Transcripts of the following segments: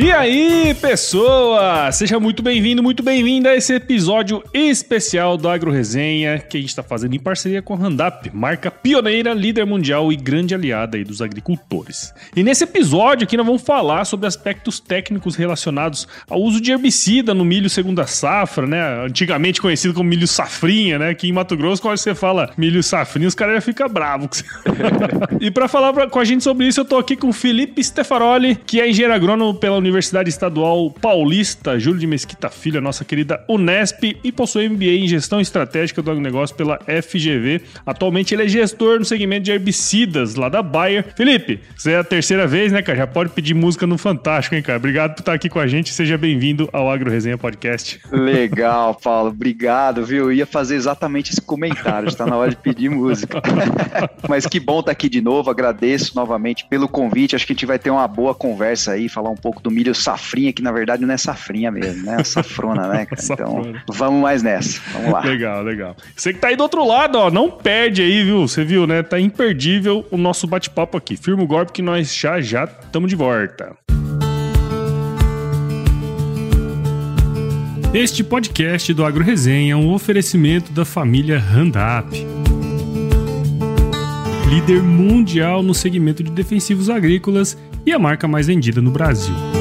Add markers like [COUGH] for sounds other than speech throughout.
E aí, pessoa! Seja muito bem-vindo, muito bem-vinda a esse episódio especial do Agro Resenha que a gente está fazendo em parceria com a Randap, marca pioneira, líder mundial e grande aliada aí dos agricultores. E nesse episódio aqui nós vamos falar sobre aspectos técnicos relacionados ao uso de herbicida no milho segunda safra, né? Antigamente conhecido como milho safrinha, né? Aqui em Mato Grosso, quando você fala milho safrinha, os caras já ficam bravos. [LAUGHS] e para falar com a gente sobre isso, eu tô aqui com o Felipe Stefaroli, que é engenheiro agrônomo pela Universidade Universidade Estadual Paulista, Júlio de Mesquita Filho, nossa querida Unesp, e possui MBA em Gestão Estratégica do Agronegócio pela FGV. Atualmente ele é gestor no segmento de herbicidas lá da Bayer. Felipe, você é a terceira vez, né, cara? Já pode pedir música no Fantástico, hein, cara? Obrigado por estar aqui com a gente. Seja bem-vindo ao Agro Resenha Podcast. Legal, Paulo. Obrigado, viu? Eu ia fazer exatamente esse comentário. Está na hora de pedir música. [LAUGHS] Mas que bom estar aqui de novo. Agradeço novamente pelo convite. Acho que a gente vai ter uma boa conversa aí, falar um pouco do milho safrinha, que na verdade não é safrinha mesmo, né? É safrona, né, cara? [LAUGHS] Então, vamos mais nessa. Vamos lá. Legal, legal. Você que tá aí do outro lado, ó, não perde aí, viu? Você viu, né? Tá imperdível o nosso bate-papo aqui. Firma o golpe que nós já já estamos de volta. Este podcast do Agro Resenha é um oferecimento da família Randap. Líder mundial no segmento de defensivos agrícolas e a marca mais vendida no Brasil.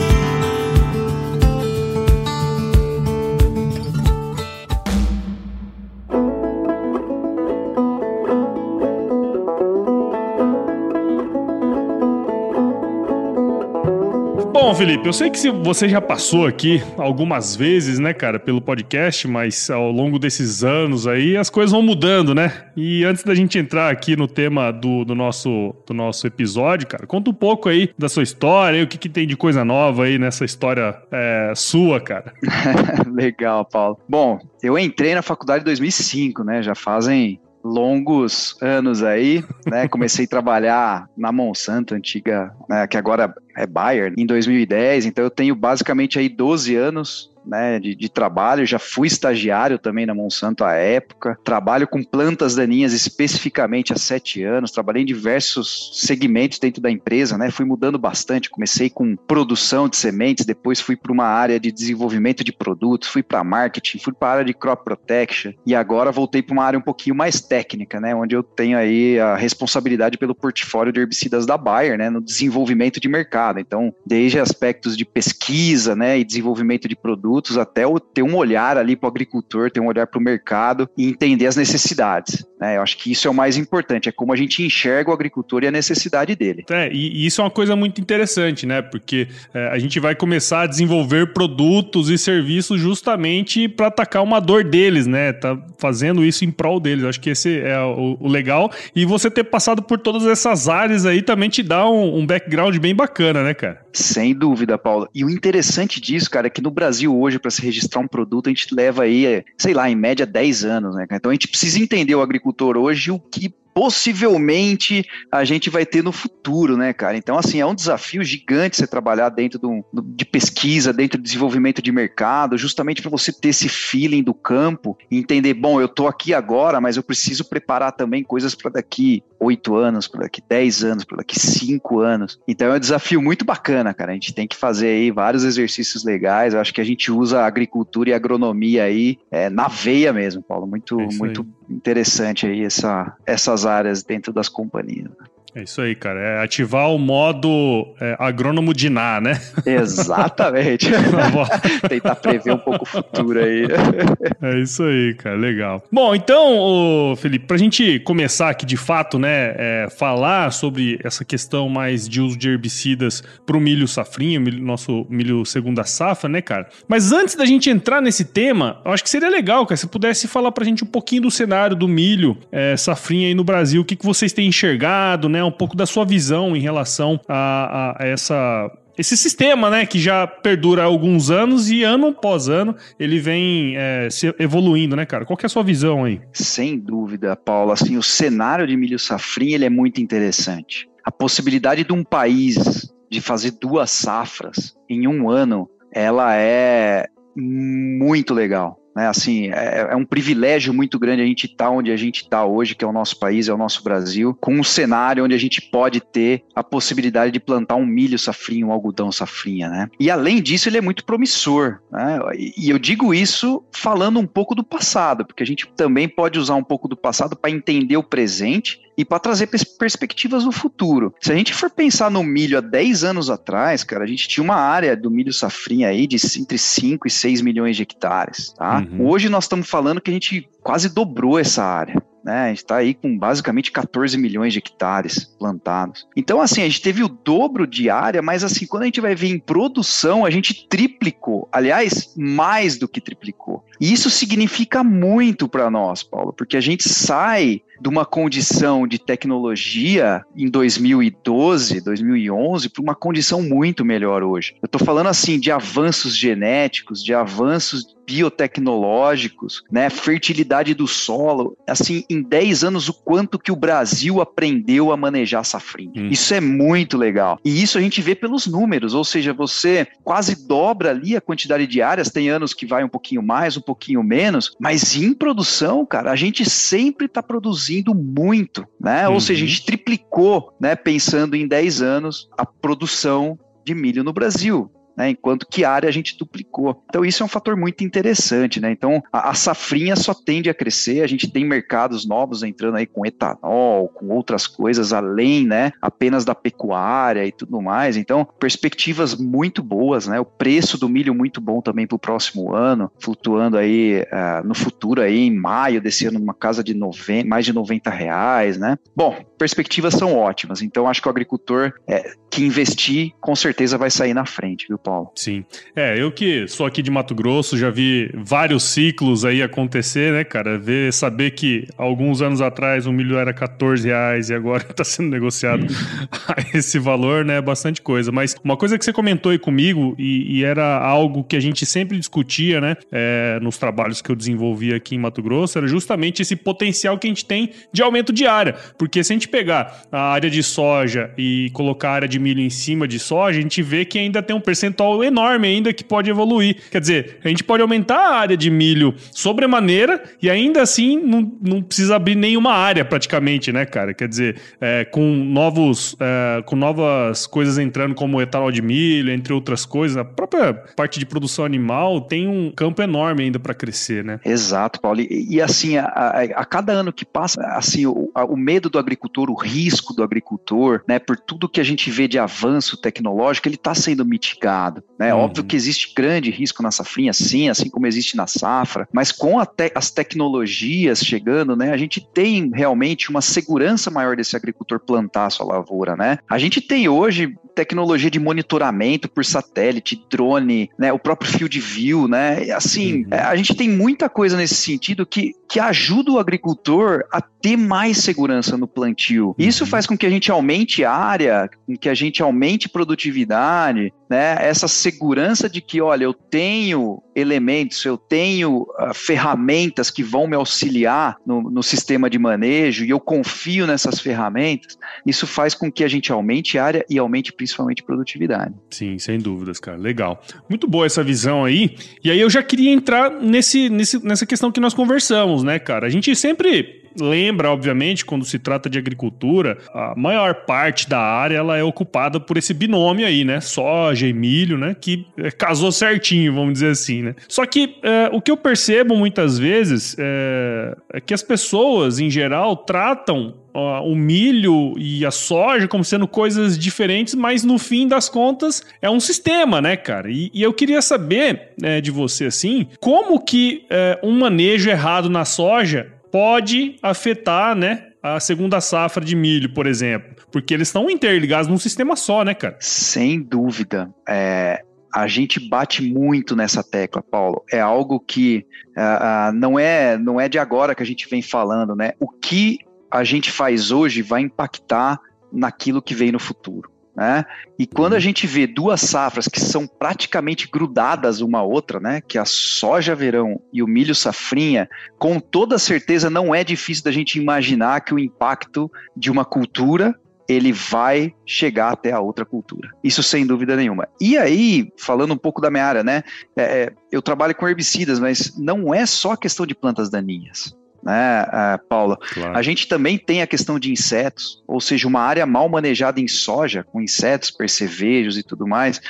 Felipe, eu sei que você já passou aqui algumas vezes, né, cara, pelo podcast, mas ao longo desses anos aí as coisas vão mudando, né? E antes da gente entrar aqui no tema do, do nosso, do nosso episódio, cara, conta um pouco aí da sua história, o que, que tem de coisa nova aí nessa história é, sua, cara. [LAUGHS] Legal, Paulo. Bom, eu entrei na faculdade em 2005, né? Já fazem longos anos aí, né? [LAUGHS] Comecei a trabalhar na Monsanto, antiga, né? que agora é Bayer, em 2010. Então eu tenho basicamente aí 12 anos né, de, de, trabalho, já fui estagiário também na Monsanto à época, trabalho com plantas daninhas especificamente há sete anos, trabalhei em diversos segmentos dentro da empresa, né, fui mudando bastante, comecei com produção de sementes, depois fui para uma área de desenvolvimento de produtos, fui para marketing, fui para a área de crop protection e agora voltei para uma área um pouquinho mais técnica, né, onde eu tenho aí a responsabilidade pelo portfólio de herbicidas da Bayer, né, no desenvolvimento de mercado, então desde aspectos de pesquisa, né, e desenvolvimento de produtos produtos, até o, ter um olhar ali para o agricultor, ter um olhar para o mercado e entender as necessidades. Né? Eu acho que isso é o mais importante, é como a gente enxerga o agricultor e a necessidade dele. É, e, e isso é uma coisa muito interessante, né? Porque é, a gente vai começar a desenvolver produtos e serviços justamente para atacar uma dor deles, né? Tá fazendo isso em prol deles. Eu acho que esse é o, o, legal. E você ter passado por todas essas áreas aí também te dá um, um background bem bacana, né, cara? Sem dúvida, Paulo. E o interessante disso, cara, é que no Brasil hoje, para se registrar um produto, a gente leva aí, sei lá, em média 10 anos, né? Então a gente precisa entender o agricultor hoje, o que possivelmente a gente vai ter no futuro, né, cara? Então, assim, é um desafio gigante você trabalhar dentro do, de pesquisa, dentro do desenvolvimento de mercado, justamente para você ter esse feeling do campo e entender, bom, eu estou aqui agora, mas eu preciso preparar também coisas para daqui oito anos, para daqui dez anos, para daqui cinco anos. Então, é um desafio muito bacana, cara. A gente tem que fazer aí vários exercícios legais. Eu acho que a gente usa a agricultura e a agronomia aí é, na veia mesmo, Paulo. Muito, é muito interessante aí essa, essas áreas dentro das companhias. É isso aí, cara. É ativar o modo é, agrônomo de Ná, né? Exatamente. [LAUGHS] [LAUGHS] Tentar prever um pouco o futuro aí. [LAUGHS] é isso aí, cara. Legal. Bom, então, Felipe, pra gente começar aqui de fato, né, é, falar sobre essa questão mais de uso de herbicidas pro milho safrinha, milho, nosso milho segunda safra, né, cara? Mas antes da gente entrar nesse tema, eu acho que seria legal, cara, se pudesse falar pra gente um pouquinho do cenário do milho é, safrinha aí no Brasil, o que, que vocês têm enxergado, né? Um pouco da sua visão em relação a, a essa esse sistema, né, que já perdura há alguns anos e ano após ano ele vem é, se evoluindo, né, cara? Qual que é a sua visão aí? Sem dúvida, Paulo. Assim, o cenário de milho safrinha ele é muito interessante. A possibilidade de um país de fazer duas safras em um ano, ela é muito legal. Né? Assim, é, é um privilégio muito grande a gente estar tá onde a gente está hoje, que é o nosso país, é o nosso Brasil, com um cenário onde a gente pode ter a possibilidade de plantar um milho safrinha, um algodão safrinha, né? E além disso, ele é muito promissor, né? E eu digo isso falando um pouco do passado, porque a gente também pode usar um pouco do passado para entender o presente e para trazer pers perspectivas no futuro. Se a gente for pensar no milho há 10 anos atrás, cara, a gente tinha uma área do milho safrinha aí de entre 5 e 6 milhões de hectares, tá? Uhum. Hoje nós estamos falando que a gente quase dobrou essa área. Né? A gente está aí com basicamente 14 milhões de hectares plantados. Então, assim, a gente teve o dobro de área, mas assim, quando a gente vai ver em produção, a gente triplicou. Aliás, mais do que triplicou. E isso significa muito para nós, Paulo, porque a gente sai de uma condição de tecnologia em 2012, 2011, para uma condição muito melhor hoje. Eu estou falando assim de avanços genéticos, de avanços biotecnológicos, né, fertilidade do solo, assim, em 10 anos o quanto que o Brasil aprendeu a manejar safrinha. Hum. Isso é muito legal. E isso a gente vê pelos números, ou seja, você quase dobra ali a quantidade de áreas, tem anos que vai um pouquinho mais, um pouquinho menos, mas em produção, cara, a gente sempre está produzindo muito, né? Uhum. Ou seja, a gente triplicou, né, pensando em 10 anos, a produção de milho no Brasil né? Enquanto que área a gente duplicou. Então isso é um fator muito interessante, né? Então a, a safrinha só tende a crescer, a gente tem mercados novos entrando aí com etanol, com outras coisas além, né? Apenas da pecuária e tudo mais. Então perspectivas muito boas, né? O preço do milho muito bom também para o próximo ano, flutuando aí uh, no futuro aí em maio desse numa casa de 90, mais de 90 reais, né? Bom, perspectivas são ótimas. Então acho que o agricultor é, que investir com certeza vai sair na frente, viu? Paulo. Sim. É, eu que sou aqui de Mato Grosso, já vi vários ciclos aí acontecer, né, cara? Ver, saber que alguns anos atrás o milho era 14 reais e agora está [LAUGHS] sendo negociado [LAUGHS] a esse valor, né? É bastante coisa. Mas uma coisa que você comentou aí comigo e, e era algo que a gente sempre discutia, né, é, nos trabalhos que eu desenvolvi aqui em Mato Grosso, era justamente esse potencial que a gente tem de aumento de área. Porque se a gente pegar a área de soja e colocar a área de milho em cima de soja, a gente vê que ainda tem um percentual percentual enorme ainda que pode evoluir. Quer dizer, a gente pode aumentar a área de milho sobremaneira e ainda assim não, não precisa abrir nenhuma área praticamente, né, cara? Quer dizer, é, com novos, é, com novas coisas entrando como etanol de milho, entre outras coisas, a própria parte de produção animal tem um campo enorme ainda para crescer, né? Exato, Paulo. E, e assim, a, a, a, cada ano que passa, assim, o, a, o medo do agricultor, o risco do agricultor, né, por tudo que a gente vê de avanço tecnológico, ele está sendo mitigado mercado. Né? Uhum. Óbvio que existe grande risco na safrinha, sim, assim como existe na safra, mas com te as tecnologias chegando, né, a gente tem realmente uma segurança maior desse agricultor plantar a sua lavoura. Né? A gente tem hoje tecnologia de monitoramento por satélite, drone, né, o próprio field view, né? Assim, uhum. a gente tem muita coisa nesse sentido que, que ajuda o agricultor a ter mais segurança no plantio. Isso uhum. faz com que a gente aumente área, com que a gente aumente produtividade, né? Essa segurança de que, olha, eu tenho elementos, eu tenho uh, ferramentas que vão me auxiliar no, no, sistema de manejo e eu confio nessas ferramentas, isso faz com que a gente aumente área e aumente principalmente produtividade. Sim, sem dúvidas, cara. Legal. Muito boa essa visão aí. E aí eu já queria entrar nesse, nesse, nessa questão que nós conversamos, né, cara? A gente sempre lembra, obviamente, quando se trata de agricultura, a maior parte da área ela é ocupada por esse binômio aí, né? Soja e milho, né? Que é, casou certinho, vamos dizer assim, né? Só que é, o que eu percebo muitas vezes é, é que as pessoas, em geral, tratam o milho e a soja como sendo coisas diferentes, mas no fim das contas é um sistema, né, cara? E, e eu queria saber de você, assim, como que é, um manejo errado na soja pode afetar, né, a segunda safra de milho, por exemplo, porque eles estão interligados num sistema só, né, cara? Sem dúvida. É, a gente bate muito nessa tecla, Paulo. É algo que uh, não é não é de agora que a gente vem falando, né? O que a gente faz hoje vai impactar naquilo que vem no futuro. Né? E quando a uhum. gente vê duas safras que são praticamente grudadas uma à outra, né? que a soja verão e o milho safrinha, com toda certeza não é difícil da gente imaginar que o impacto de uma cultura ele vai chegar até a outra cultura. Isso sem dúvida nenhuma. E aí, falando um pouco da minha área, né? É, é eu trabalho com herbicidas, mas não é só questão de plantas daninhas né, Paula? Claro. A gente também tem a questão de insetos, ou seja, uma área mal manejada em soja, com insetos, percevejos e tudo mais,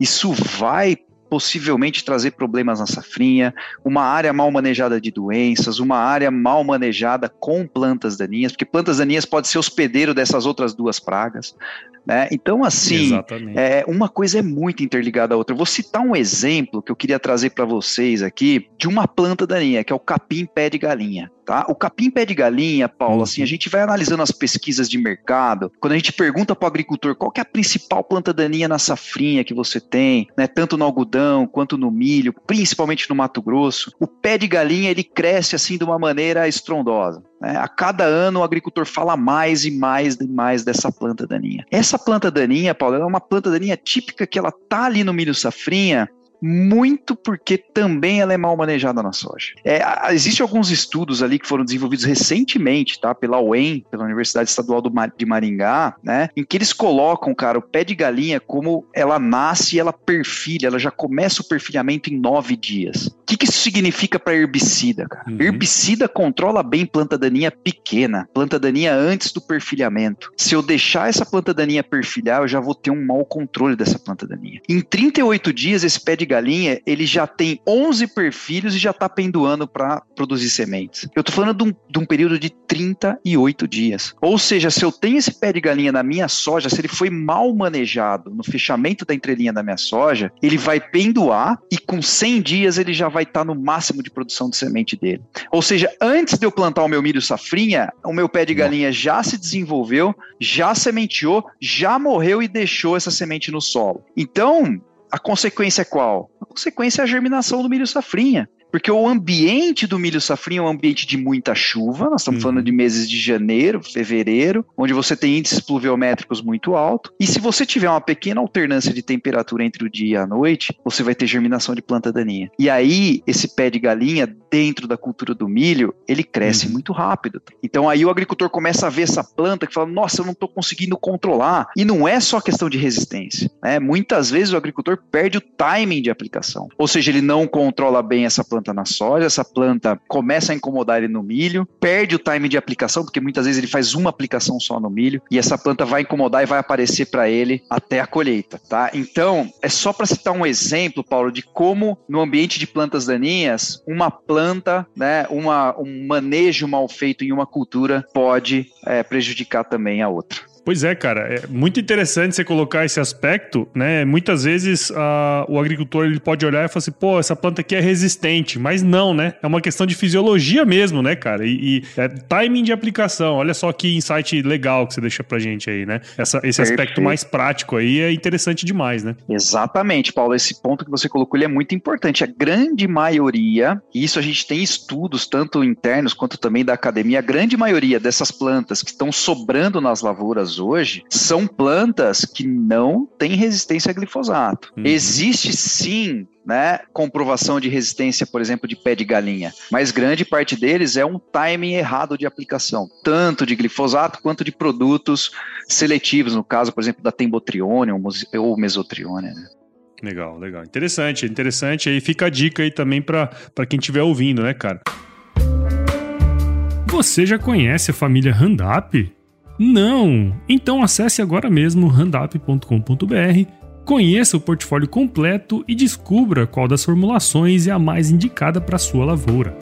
isso vai possivelmente trazer problemas na safrinha, uma área mal manejada de doenças, uma área mal manejada com plantas daninhas, porque plantas daninhas pode ser hospedeiro dessas outras duas pragas. Né? Então, assim, é, uma coisa é muito interligada à outra. Eu vou citar um exemplo que eu queria trazer para vocês aqui de uma planta daninha, que é o capim pé de galinha. Tá? O capim pé de galinha, Paulo, uhum. assim, a gente vai analisando as pesquisas de mercado, quando a gente pergunta para o agricultor qual é a principal planta daninha na safrinha que você tem, né, tanto no algodão quanto no milho, principalmente no Mato Grosso, o pé de galinha ele cresce assim de uma maneira estrondosa. Né? A cada ano o agricultor fala mais e mais e mais dessa planta daninha. Essa planta daninha, Paulo, é uma planta daninha típica que ela tá ali no milho safrinha muito porque também ela é mal manejada na soja. É, Existem alguns estudos ali que foram desenvolvidos recentemente, tá, pela UEM, pela Universidade Estadual de Maringá, né, em que eles colocam, cara, o pé de galinha como ela nasce e ela perfilha, ela já começa o perfilhamento em nove dias. O que, que isso significa para herbicida, cara? Uhum. Herbicida controla bem planta daninha pequena, planta daninha antes do perfilhamento. Se eu deixar essa planta daninha perfilhar, eu já vou ter um mau controle dessa planta daninha. Em 38 dias, esse pé de galinha, ele já tem 11 perfilhos e já está pendoando para produzir sementes. Eu estou falando de um, de um, período de 38 dias. Ou seja, se eu tenho esse pé de galinha na minha soja, se ele foi mal manejado no fechamento da entrelinha da minha soja, ele vai pendoar e com 100 dias ele já vai estar tá no máximo de produção de semente dele. Ou seja, antes de eu plantar o meu milho safrinha, o meu pé de galinha já se desenvolveu, já sementeou, já morreu e deixou essa semente no solo. Então, a consequência é qual? A consequência é a germinação do milho safrinha. Porque o ambiente do milho safrinha é um ambiente de muita chuva, nós estamos uhum. falando de meses de janeiro, fevereiro, onde você tem índices pluviométricos muito altos. E se você tiver uma pequena alternância de temperatura entre o dia e a noite, você vai ter germinação de planta daninha. E aí, esse pé de galinha, dentro da cultura do milho, ele cresce uhum. muito rápido. Então aí o agricultor começa a ver essa planta que fala: nossa, eu não estou conseguindo controlar. E não é só questão de resistência. Né? Muitas vezes o agricultor perde o timing de aplicação. Ou seja, ele não controla bem essa planta planta na soja, essa planta começa a incomodar ele no milho, perde o time de aplicação, porque muitas vezes ele faz uma aplicação só no milho, e essa planta vai incomodar e vai aparecer para ele até a colheita, tá? Então, é só para citar um exemplo, Paulo, de como no ambiente de plantas daninhas, uma planta, né, uma, um manejo mal feito em uma cultura pode é, prejudicar também a outra. Pois é, cara, é muito interessante você colocar esse aspecto, né? Muitas vezes uh, o agricultor ele pode olhar e falar assim, pô, essa planta aqui é resistente, mas não, né? É uma questão de fisiologia mesmo, né, cara? E, e é timing de aplicação. Olha só que insight legal que você deixa pra gente aí, né? Essa, esse Perfeito. aspecto mais prático aí é interessante demais, né? Exatamente, Paulo. Esse ponto que você colocou ele é muito importante. A grande maioria, e isso a gente tem estudos, tanto internos quanto também da academia, a grande maioria dessas plantas que estão sobrando nas lavouras hoje são plantas que não têm resistência a glifosato. Uhum. Existe sim né, comprovação de resistência, por exemplo, de pé de galinha, mas grande parte deles é um timing errado de aplicação, tanto de glifosato quanto de produtos seletivos, no caso, por exemplo, da tembotrione ou mesotrione. Né? Legal, legal. Interessante, interessante. Aí fica a dica aí também para quem estiver ouvindo, né, cara? Você já conhece a família Handap? Não! Então acesse agora mesmo randup.com.br, conheça o portfólio completo e descubra qual das formulações é a mais indicada para sua lavoura.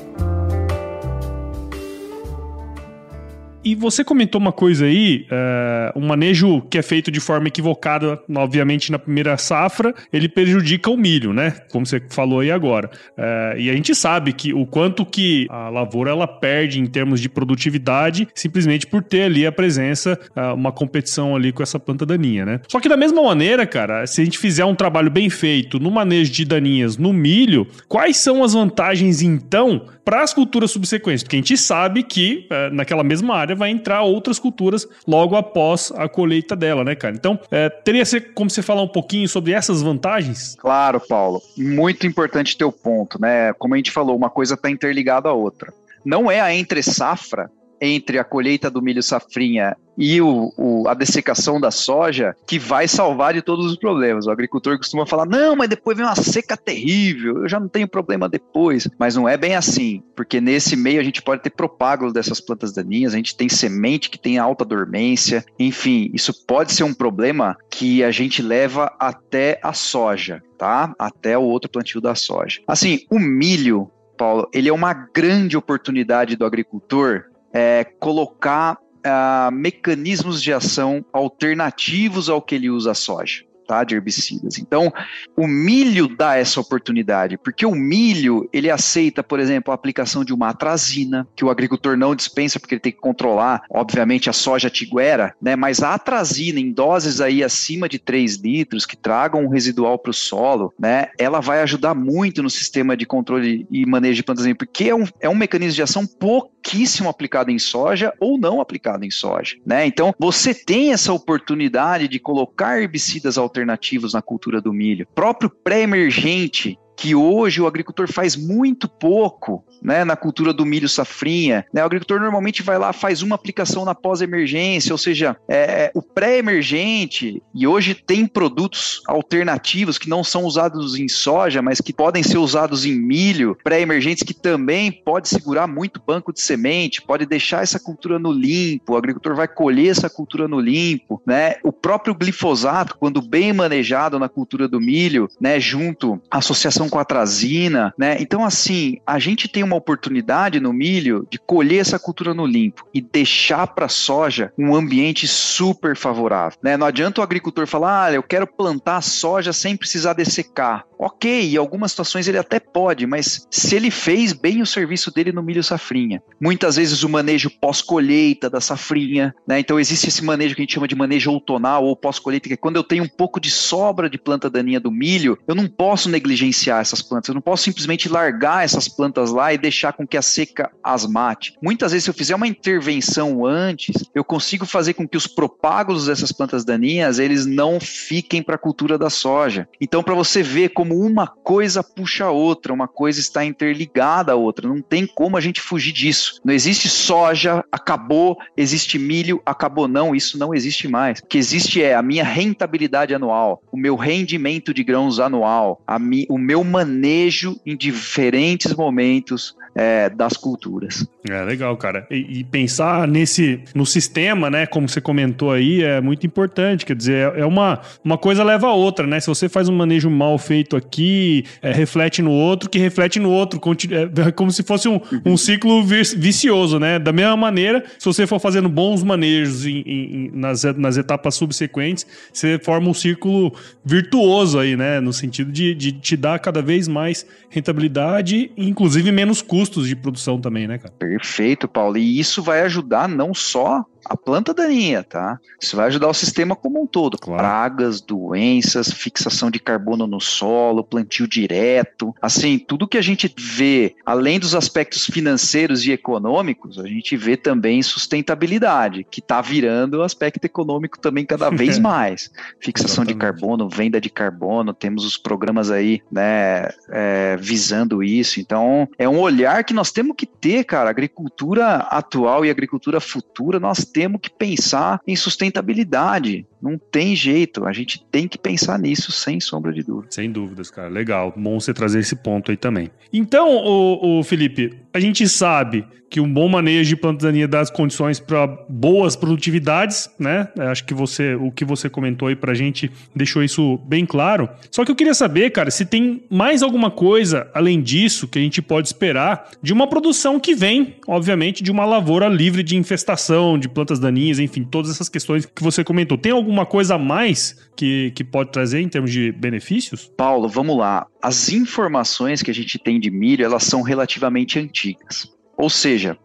E você comentou uma coisa aí, uh, um manejo que é feito de forma equivocada, obviamente na primeira safra, ele prejudica o milho, né? Como você falou aí agora. Uh, e a gente sabe que o quanto que a lavoura ela perde em termos de produtividade, simplesmente por ter ali a presença, uh, uma competição ali com essa planta daninha, né? Só que da mesma maneira, cara, se a gente fizer um trabalho bem feito no manejo de daninhas no milho, quais são as vantagens então para as culturas subsequentes? Porque a gente sabe que naquela mesma área vai entrar outras culturas logo após a colheita dela, né, cara? Então, é, teria como você falar um pouquinho sobre essas vantagens? Claro, Paulo. Muito importante teu ponto, né? Como a gente falou, uma coisa está interligada à outra. Não é a entre safra entre a colheita do milho safrinha e o, o, a dessecação da soja que vai salvar de todos os problemas. O agricultor costuma falar: não, mas depois vem uma seca terrível, eu já não tenho problema depois. Mas não é bem assim, porque nesse meio a gente pode ter propágulos dessas plantas daninhas, a gente tem semente que tem alta dormência, enfim, isso pode ser um problema que a gente leva até a soja, tá? Até o outro plantio da soja. Assim, o milho. Paulo, ele é uma grande oportunidade do agricultor é, colocar uh, mecanismos de ação alternativos ao que ele usa a soja tá, de herbicidas. Então, o milho dá essa oportunidade, porque o milho, ele aceita, por exemplo, a aplicação de uma atrazina, que o agricultor não dispensa porque ele tem que controlar, obviamente, a soja tiguera, né, mas a atrazina em doses aí acima de 3 litros, que tragam um residual para o solo, né, ela vai ajudar muito no sistema de controle e manejo de plantas, porque é um, é um mecanismo de ação pouquíssimo aplicado em soja ou não aplicado em soja, né, então você tem essa oportunidade de colocar herbicidas alternativos alternativos na cultura do milho. Próprio pré-emergente, que hoje o agricultor faz muito pouco, né, na cultura do milho safrinha. Né, o agricultor normalmente vai lá, faz uma aplicação na pós-emergência, ou seja, é, é, o pré-emergente, e hoje tem produtos alternativos que não são usados em soja, mas que podem ser usados em milho, pré-emergentes que também pode segurar muito banco de semente, pode deixar essa cultura no limpo, o agricultor vai colher essa cultura no limpo, né? O próprio glifosato, quando bem manejado na cultura do milho, né, junto à associação com a atrazina, né? Então assim, a gente tem uma uma oportunidade no milho de colher essa cultura no limpo e deixar para a soja um ambiente super favorável. Né? Não adianta o agricultor falar, ah, eu quero plantar soja sem precisar dessecar. Ok, em algumas situações ele até pode, mas se ele fez bem o serviço dele no milho safrinha, muitas vezes o manejo pós-colheita da safrinha, né? Então existe esse manejo que a gente chama de manejo outonal ou pós-colheita, que é quando eu tenho um pouco de sobra de planta daninha do milho, eu não posso negligenciar essas plantas, eu não posso simplesmente largar essas plantas lá e deixar com que a seca as mate. Muitas vezes, se eu fizer uma intervenção antes, eu consigo fazer com que os propágulos dessas plantas daninhas eles não fiquem para a cultura da soja. Então, para você ver como uma coisa puxa a outra, uma coisa está interligada à outra, não tem como a gente fugir disso. Não existe soja, acabou, existe milho, acabou. Não, isso não existe mais. O que existe é a minha rentabilidade anual, o meu rendimento de grãos anual, mi, o meu manejo em diferentes momentos é, das culturas. É legal, cara. E, e, pensar nesse no sistema, né? Como você comentou aí, é muito importante. Quer dizer, é, é uma, uma coisa leva a outra, né? Se você faz um manejo mal feito aqui, é, reflete no outro, que reflete no outro. É, [LAUGHS] como se fosse um, um ciclo vicioso, né? Da mesma maneira, se você for fazendo bons manejos em, em, nas, nas etapas subsequentes, você forma um círculo virtuoso aí, né? No sentido de, de te dar cada vez mais rentabilidade, inclusive menos custo custos de produção também, né, cara? Perfeito, Paulo. E isso vai ajudar não só a planta daninha, tá? Isso vai ajudar o sistema como um todo. Claro. Pragas, doenças, fixação de carbono no solo, plantio direto. Assim, tudo que a gente vê, além dos aspectos financeiros e econômicos, a gente vê também sustentabilidade, que está virando o aspecto econômico também cada [LAUGHS] vez mais. Fixação de carbono, venda de carbono, temos os programas aí, né, é, visando isso. Então, é um olhar que nós temos que ter, cara. Agricultura atual e agricultura futura, nós temos que pensar em sustentabilidade. Não tem jeito, a gente tem que pensar nisso sem sombra de dúvida. Sem dúvidas, cara. Legal, bom você trazer esse ponto aí também. Então, o, Felipe, a gente sabe que um bom manejo de planta daninha dá as condições para boas produtividades, né? Acho que você, o que você comentou aí para a gente deixou isso bem claro. Só que eu queria saber, cara, se tem mais alguma coisa além disso que a gente pode esperar de uma produção que vem, obviamente, de uma lavoura livre de infestação, de plantas daninhas, enfim, todas essas questões que você comentou. Tem alguma coisa a mais que, que pode trazer em termos de benefícios? Paulo, vamos lá. As informações que a gente tem de milho, elas são relativamente antigas. Ou seja,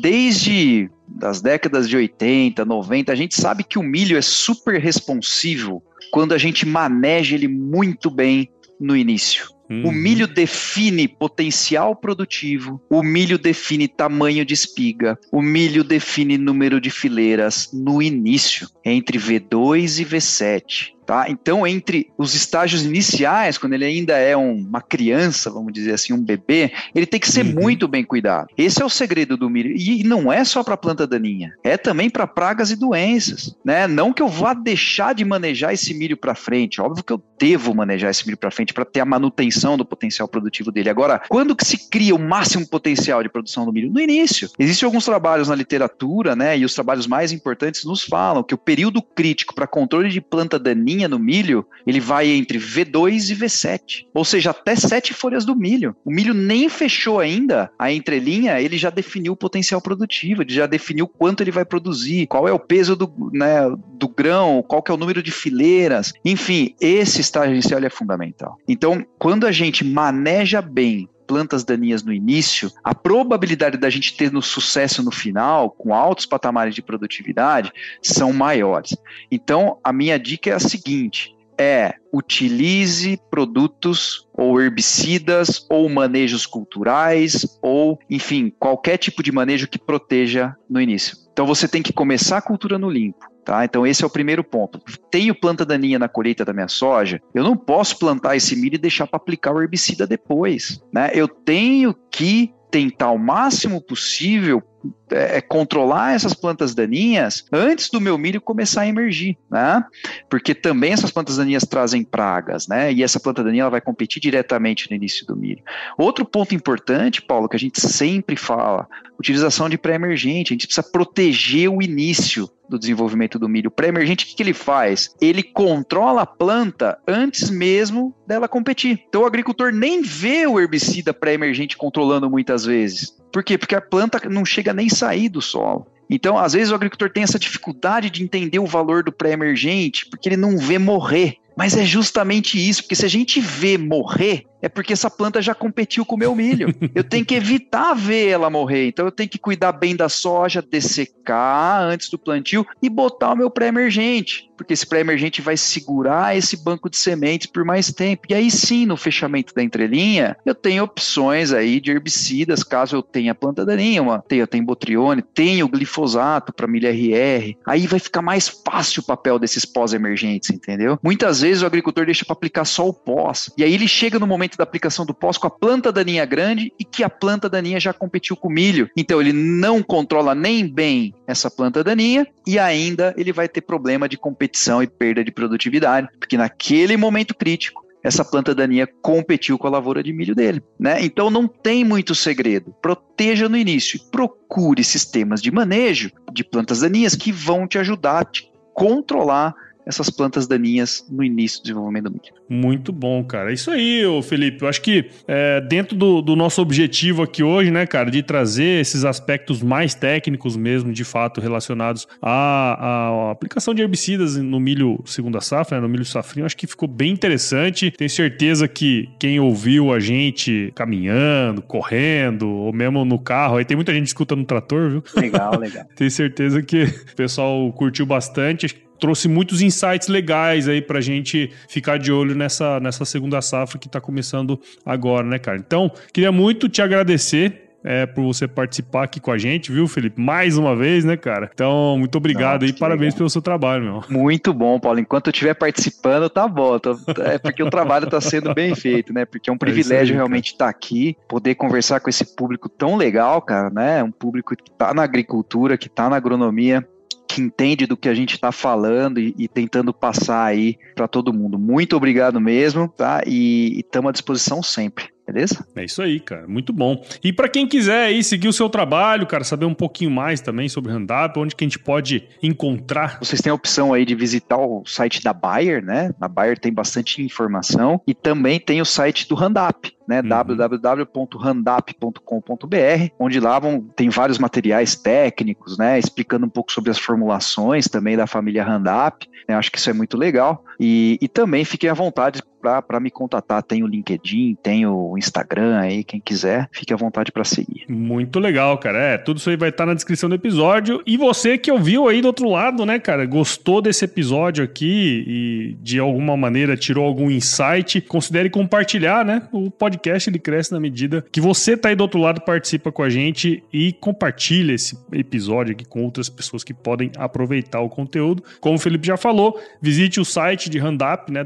desde das décadas de 80, 90, a gente sabe que o milho é super responsivo quando a gente maneja ele muito bem no início. Uhum. O milho define potencial produtivo, o milho define tamanho de espiga, o milho define número de fileiras no início, entre V2 e V7 Tá? Então, entre os estágios iniciais, quando ele ainda é um, uma criança, vamos dizer assim, um bebê, ele tem que ser uhum. muito bem cuidado. Esse é o segredo do milho. E não é só para planta daninha, é também para pragas e doenças. Né? Não que eu vá deixar de manejar esse milho para frente, óbvio que eu devo manejar esse milho para frente para ter a manutenção do potencial produtivo dele. Agora, quando que se cria o máximo potencial de produção do milho? No início. Existem alguns trabalhos na literatura, né, e os trabalhos mais importantes nos falam que o período crítico para controle de planta daninha no milho, ele vai entre V2 e V7. Ou seja, até sete folhas do milho. O milho nem fechou ainda a entrelinha, ele já definiu o potencial produtivo, ele já definiu quanto ele vai produzir, qual é o peso do, né, do grão, qual que é o número de fileiras. Enfim, esse estágio inicial é fundamental. Então, quando a gente maneja bem plantas daninhas no início, a probabilidade da gente ter no sucesso no final, com altos patamares de produtividade, são maiores. Então, a minha dica é a seguinte: é utilize produtos ou herbicidas ou manejos culturais ou, enfim, qualquer tipo de manejo que proteja no início. Então você tem que começar a cultura no limpo. Tá? Então, esse é o primeiro ponto. Tenho planta daninha na colheita da minha soja, eu não posso plantar esse milho e deixar para aplicar o herbicida depois. Né? Eu tenho que tentar o máximo possível é, é, controlar essas plantas daninhas antes do meu milho começar a emergir, né? Porque também essas plantas daninhas trazem pragas, né? E essa planta daninha ela vai competir diretamente no início do milho. Outro ponto importante, Paulo, que a gente sempre fala, utilização de pré-emergente. A gente precisa proteger o início do desenvolvimento do milho. Pré-emergente, o que, que ele faz? Ele controla a planta antes mesmo dela competir. Então o agricultor nem vê o herbicida pré-emergente controlando muitas vezes. Por quê? Porque a planta não chega nem sair do solo. Então, às vezes, o agricultor tem essa dificuldade de entender o valor do pré-emergente, porque ele não vê morrer. Mas é justamente isso, porque se a gente vê morrer, é porque essa planta já competiu com o meu milho. Eu tenho que evitar ver ela morrer. Então eu tenho que cuidar bem da soja, dessecar antes do plantio e botar o meu pré-emergente. Porque esse pré-emergente vai segurar esse banco de sementes por mais tempo. E aí sim, no fechamento da entrelinha, eu tenho opções aí de herbicidas, caso eu tenha planta daninha, uma, eu tenho botrione, tenho glifosato para milho RR. Aí vai ficar mais fácil o papel desses pós-emergentes, entendeu? Muitas vezes o agricultor deixa para aplicar só o pós. E aí ele chega no momento da aplicação do pós com a planta daninha grande e que a planta daninha já competiu com o milho. Então ele não controla nem bem essa planta daninha e ainda ele vai ter problema de competição e perda de produtividade, porque naquele momento crítico essa planta daninha competiu com a lavoura de milho dele, né? Então não tem muito segredo. Proteja no início, procure sistemas de manejo de plantas daninhas que vão te ajudar a te controlar essas plantas daninhas no início do desenvolvimento do milho. Muito bom, cara. Isso aí, Felipe. Eu acho que é, dentro do, do, nosso objetivo aqui hoje, né, cara, de trazer esses aspectos mais técnicos mesmo, de fato, relacionados à, à aplicação de herbicidas no milho segunda safra, né, no milho safrinho, acho que ficou bem interessante. Tenho certeza que quem ouviu a gente caminhando, correndo, ou mesmo no carro, aí tem muita gente escutando no trator, viu? Legal, legal. [LAUGHS] Tenho certeza que o pessoal curtiu bastante trouxe muitos insights legais aí pra gente ficar de olho nessa, nessa segunda safra que tá começando agora, né, cara? Então, queria muito te agradecer é, por você participar aqui com a gente, viu, Felipe? Mais uma vez, né, cara? Então, muito obrigado e parabéns legal. pelo seu trabalho, meu. Muito bom, Paulo. Enquanto eu estiver participando, tá bom. É porque o trabalho está sendo bem feito, né? Porque é um é privilégio é aí, realmente estar tá aqui, poder conversar com esse público tão legal, cara, né? Um público que está na agricultura, que está na agronomia que entende do que a gente está falando e, e, tentando passar aí para todo mundo. Muito obrigado mesmo, tá? E estamos à disposição sempre. Beleza? É isso aí, cara. Muito bom. E para quem quiser aí seguir o seu trabalho, cara, saber um pouquinho mais também sobre Handap, onde que a gente pode encontrar? Vocês têm a opção aí de visitar o site da Bayer, né? A Bayer tem bastante informação e também tem o site do Handap, né? Uhum. www.handap.com.br, onde lá vão, tem vários materiais técnicos, né? Explicando um pouco sobre as formulações também da família Handap. Né? Acho que isso é muito legal. E, e também fiquem à vontade para me contatar. Tem o LinkedIn, tem o Instagram aí, quem quiser, fique à vontade para seguir. Muito legal, cara. É, tudo isso aí vai estar tá na descrição do episódio. E você que ouviu aí do outro lado, né, cara, gostou desse episódio aqui e de alguma maneira tirou algum insight, considere compartilhar, né? O podcast ele cresce na medida que você tá aí do outro lado, participa com a gente e compartilha esse episódio aqui com outras pessoas que podem aproveitar o conteúdo. Como o Felipe já falou, visite o site de Handup, né?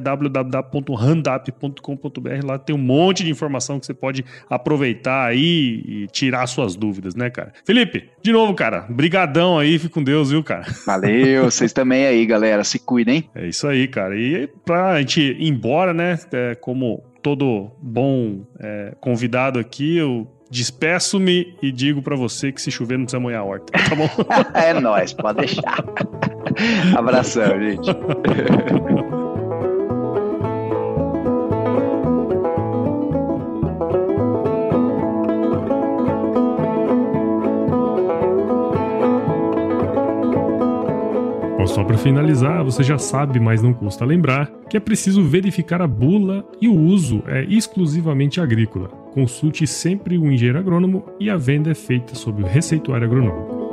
www.handup.com.br. Lá tem um monte de informação que você pode aproveitar aí e tirar suas dúvidas, né, cara? Felipe, de novo, cara, brigadão aí, fique com Deus, viu, cara? Valeu, [LAUGHS] vocês também aí, galera, se cuidem. É isso aí, cara. E pra gente ir embora, né, é, como todo bom é, convidado aqui, eu despeço-me e digo para você que se chover não precisa molhar a horta, tá bom? [LAUGHS] é nóis, pode deixar. [LAUGHS] Abração, gente. Para finalizar, você já sabe, mas não custa lembrar, que é preciso verificar a bula e o uso é exclusivamente agrícola. Consulte sempre o engenheiro agrônomo e a venda é feita sob o receituário agronômico.